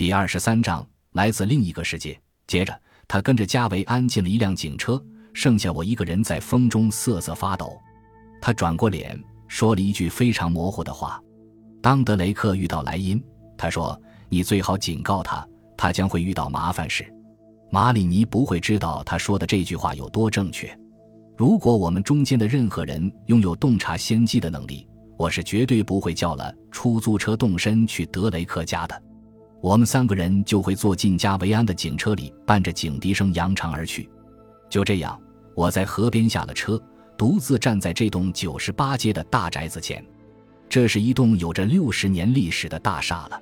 第二十三章来自另一个世界。接着，他跟着加维安进了一辆警车，剩下我一个人在风中瑟瑟发抖。他转过脸，说了一句非常模糊的话。当德雷克遇到莱茵，他说：“你最好警告他，他将会遇到麻烦事。”马里尼不会知道他说的这句话有多正确。如果我们中间的任何人拥有洞察先机的能力，我是绝对不会叫了出租车动身去德雷克家的。我们三个人就会坐进加维安的警车里，伴着警笛声扬长而去。就这样，我在河边下了车，独自站在这栋九十八街的大宅子前。这是一栋有着六十年历史的大厦了。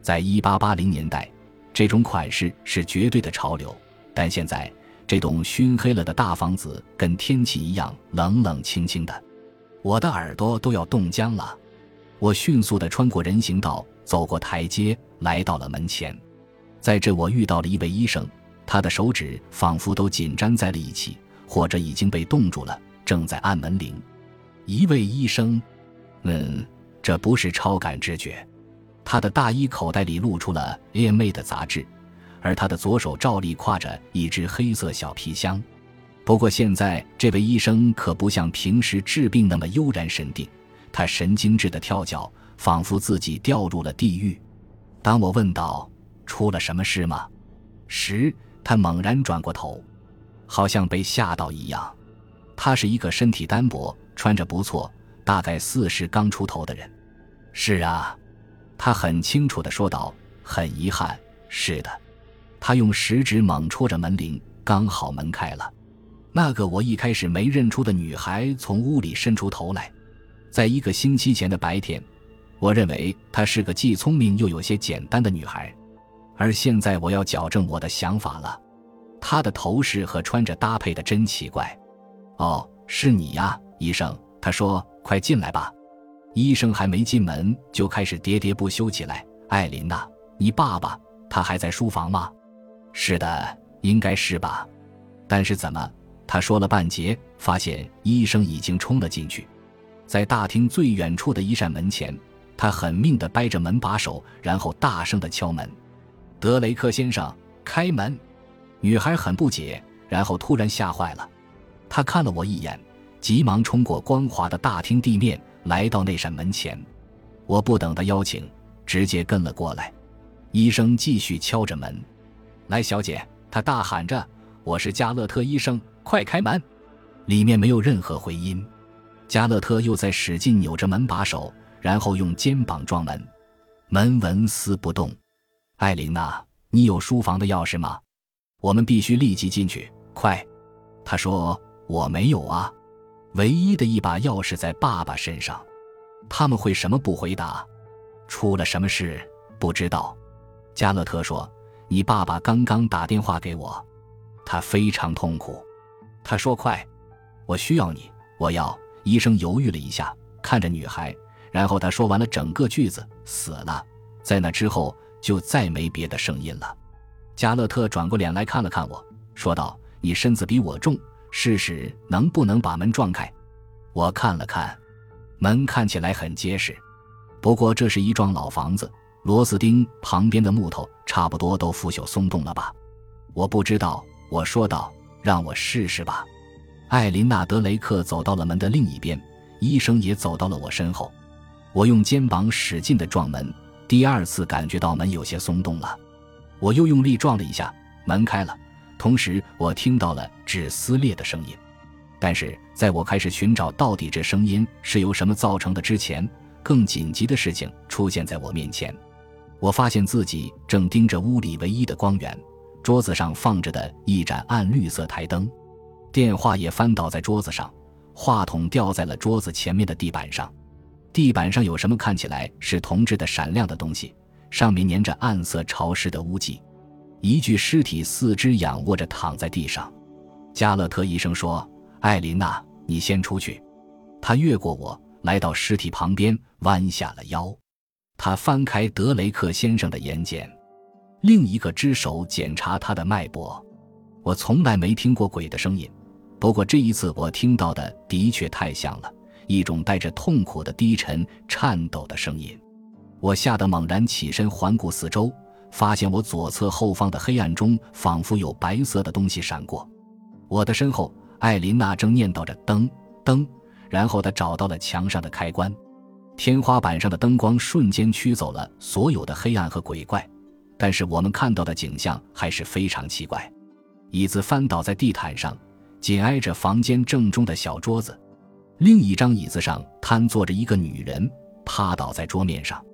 在一八八零年代，这种款式是绝对的潮流，但现在。这栋熏黑了的大房子跟天气一样冷冷清清的，我的耳朵都要冻僵了。我迅速地穿过人行道，走过台阶，来到了门前。在这，我遇到了一位医生，他的手指仿佛都紧粘在了一起，或者已经被冻住了，正在按门铃。一位医生，嗯，这不是超感知觉。他的大衣口袋里露出了《A.M.》的杂志。而他的左手照例挎着一只黑色小皮箱，不过现在这位医生可不像平时治病那么悠然神定，他神经质的跳脚，仿佛自己掉入了地狱。当我问道：“出了什么事吗？”时，他猛然转过头，好像被吓到一样。他是一个身体单薄、穿着不错、大概四十刚出头的人。是啊，他很清楚的说道：“很遗憾，是的。”他用食指猛戳着门铃，刚好门开了。那个我一开始没认出的女孩从屋里伸出头来。在一个星期前的白天，我认为她是个既聪明又有些简单的女孩，而现在我要矫正我的想法了。她的头饰和穿着搭配的真奇怪。哦，是你呀，医生。他说：“快进来吧。”医生还没进门，就开始喋喋不休起来。艾琳娜，你爸爸他还在书房吗？是的，应该是吧。但是怎么？他说了半截，发现医生已经冲了进去，在大厅最远处的一扇门前，他狠命地掰着门把手，然后大声地敲门：“德雷克先生，开门！”女孩很不解，然后突然吓坏了。她看了我一眼，急忙冲过光滑的大厅地面，来到那扇门前。我不等他邀请，直接跟了过来。医生继续敲着门。来，小姐，他大喊着：“我是加勒特医生，快开门！”里面没有任何回音。加勒特又在使劲扭着门把手，然后用肩膀撞门，门纹丝不动。艾琳娜，你有书房的钥匙吗？我们必须立即进去，快！他说：“我没有啊，唯一的一把钥匙在爸爸身上。”他们会什么不回答？出了什么事？不知道。加勒特说。你爸爸刚刚打电话给我，他非常痛苦。他说：“快，我需要你，我要。”医生犹豫了一下，看着女孩，然后他说完了整个句子：“死了。”在那之后就再没别的声音了。加勒特转过脸来看了看我，说道：“你身子比我重，试试能不能把门撞开。”我看了看，门看起来很结实，不过这是一幢老房子。螺丝钉旁边的木头差不多都腐朽松动了吧？我不知道，我说道：“让我试试吧。”艾琳娜·德雷克走到了门的另一边，医生也走到了我身后。我用肩膀使劲地撞门，第二次感觉到门有些松动了。我又用力撞了一下，门开了，同时我听到了纸撕裂的声音。但是在我开始寻找到底这声音是由什么造成的之前，更紧急的事情出现在我面前。我发现自己正盯着屋里唯一的光源，桌子上放着的一盏暗绿色台灯，电话也翻倒在桌子上，话筒掉在了桌子前面的地板上，地板上有什么看起来是铜制的闪亮的东西，上面粘着暗色潮湿的污迹，一具尸体四肢仰卧着躺在地上。加勒特医生说：“艾琳娜，你先出去。”他越过我，来到尸体旁边，弯下了腰。他翻开德雷克先生的眼睑，另一个只手检查他的脉搏。我从来没听过鬼的声音，不过这一次我听到的的确太像了，一种带着痛苦的低沉、颤抖的声音。我吓得猛然起身，环顾四周，发现我左侧后方的黑暗中仿佛有白色的东西闪过。我的身后，艾琳娜正念叨着“灯灯”，然后她找到了墙上的开关，天花板上的灯光瞬间驱走了所有的黑暗和鬼怪。但是我们看到的景象还是非常奇怪：椅子翻倒在地毯上，紧挨着房间正中的小桌子；另一张椅子上瘫坐着一个女人，趴倒在桌面上。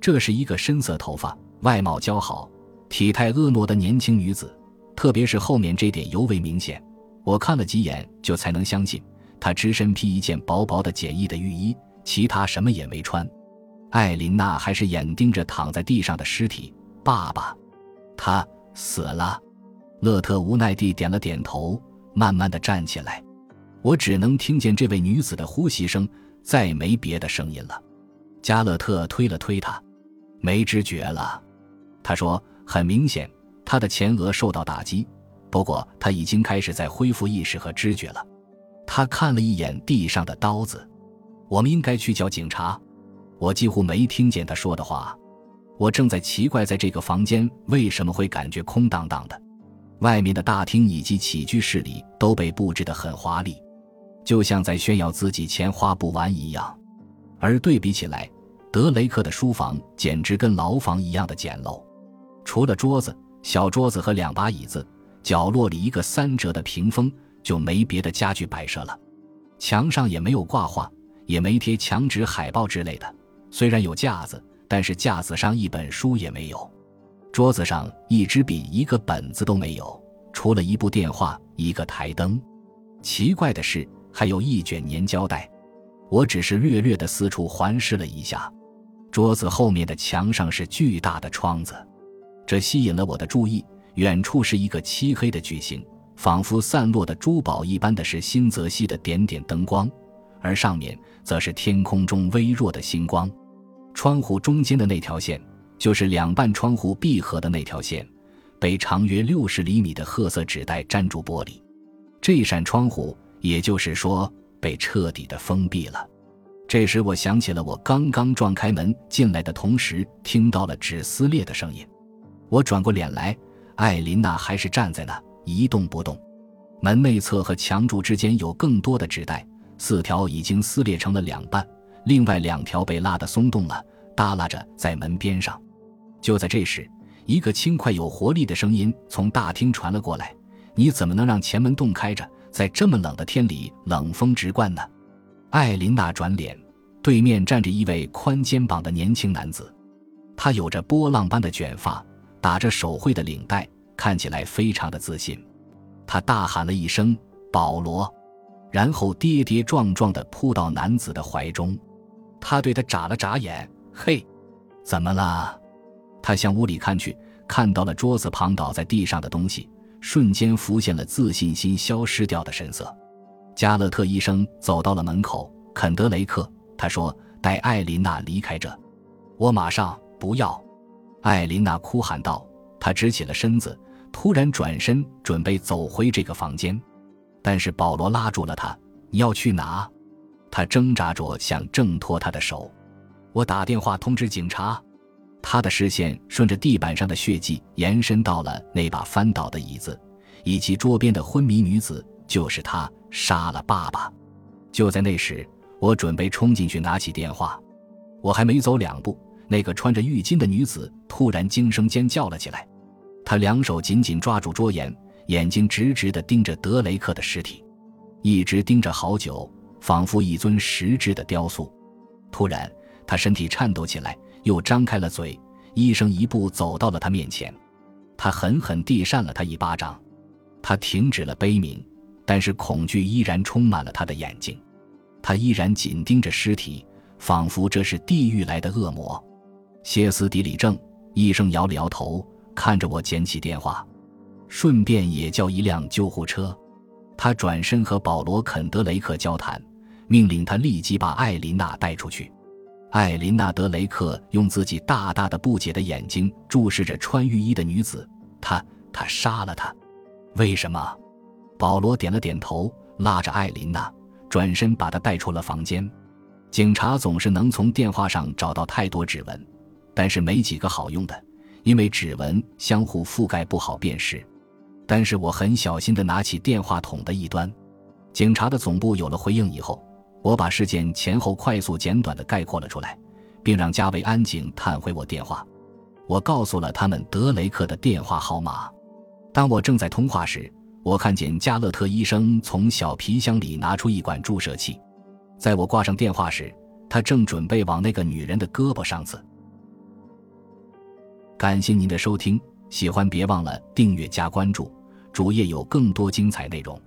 这是一个深色头发、外貌姣好、体态婀娜的年轻女子，特别是后面这点尤为明显。我看了几眼就才能相信，她只身披一件薄薄的简易的浴衣，其他什么也没穿。艾琳娜还是眼盯着躺在地上的尸体。爸爸，他死了。勒特无奈地点了点头，慢慢地站起来。我只能听见这位女子的呼吸声，再没别的声音了。加勒特推了推她。没知觉了，他说：“很明显，他的前额受到打击，不过他已经开始在恢复意识和知觉了。”他看了一眼地上的刀子，我们应该去叫警察。我几乎没听见他说的话。我正在奇怪，在这个房间为什么会感觉空荡荡的。外面的大厅以及起居室里都被布置得很华丽，就像在炫耀自己钱花不完一样。而对比起来，德雷克的书房简直跟牢房一样的简陋，除了桌子、小桌子和两把椅子，角落里一个三折的屏风，就没别的家具摆设了。墙上也没有挂画，也没贴墙纸、海报之类的。虽然有架子，但是架子上一本书也没有，桌子上一支笔、一个本子都没有，除了一部电话、一个台灯。奇怪的是，还有一卷粘胶带。我只是略略的四处环视了一下。桌子后面的墙上是巨大的窗子，这吸引了我的注意。远处是一个漆黑的矩形，仿佛散落的珠宝一般的是新泽西的点点灯光，而上面则是天空中微弱的星光。窗户中间的那条线，就是两半窗户闭合的那条线，被长约六十厘米的褐色纸袋粘住玻璃。这扇窗户，也就是说，被彻底的封闭了。这时，我想起了我刚刚撞开门进来的同时听到了纸撕裂的声音。我转过脸来，艾琳娜还是站在那一动不动。门内侧和墙柱之间有更多的纸袋，四条已经撕裂成了两半，另外两条被拉得松动了，耷拉着在门边上。就在这时，一个轻快有活力的声音从大厅传了过来：“你怎么能让前门洞开着，在这么冷的天里冷风直灌呢？”艾琳娜转脸，对面站着一位宽肩膀的年轻男子，他有着波浪般的卷发，打着手绘的领带，看起来非常的自信。他大喊了一声“保罗”，然后跌跌撞撞地扑到男子的怀中。他对他眨了眨眼：“嘿，怎么了？”他向屋里看去，看到了桌子旁倒在地上的东西，瞬间浮现了自信心消失掉的神色。加勒特医生走到了门口，肯德雷克，他说：“带艾琳娜离开这。”我马上不要！艾琳娜哭喊道。她直起了身子，突然转身准备走回这个房间，但是保罗拉住了她。“你要去哪？”他挣扎着想挣脱他的手。我打电话通知警察。他的视线顺着地板上的血迹延伸到了那把翻倒的椅子，以及桌边的昏迷女子。就是他杀了爸爸。就在那时，我准备冲进去拿起电话。我还没走两步，那个穿着浴巾的女子突然惊声尖叫了起来。她两手紧紧抓住桌沿，眼睛直直地盯着德雷克的尸体，一直盯着好久，仿佛一尊实质的雕塑。突然，她身体颤抖起来，又张开了嘴。医生一步走到了他面前，他狠狠地扇了他一巴掌。他停止了悲鸣。但是恐惧依然充满了他的眼睛，他依然紧盯着尸体，仿佛这是地狱来的恶魔。歇斯底里症。医生摇了摇头，看着我捡起电话，顺便也叫一辆救护车。他转身和保罗·肯德雷克交谈，命令他立即把艾琳娜带出去。艾琳娜·德雷克用自己大大的不解的眼睛注视着穿浴衣的女子。他，他杀了她，为什么？保罗点了点头，拉着艾琳娜转身，把她带出了房间。警察总是能从电话上找到太多指纹，但是没几个好用的，因为指纹相互覆盖不好辨识。但是我很小心地拿起电话筒的一端。警察的总部有了回应以后，我把事件前后快速简短的概括了出来，并让加维安警探回我电话。我告诉了他们德雷克的电话号码。当我正在通话时，我看见加勒特医生从小皮箱里拿出一管注射器。在我挂上电话时，他正准备往那个女人的胳膊上刺。感谢您的收听，喜欢别忘了订阅加关注，主页有更多精彩内容。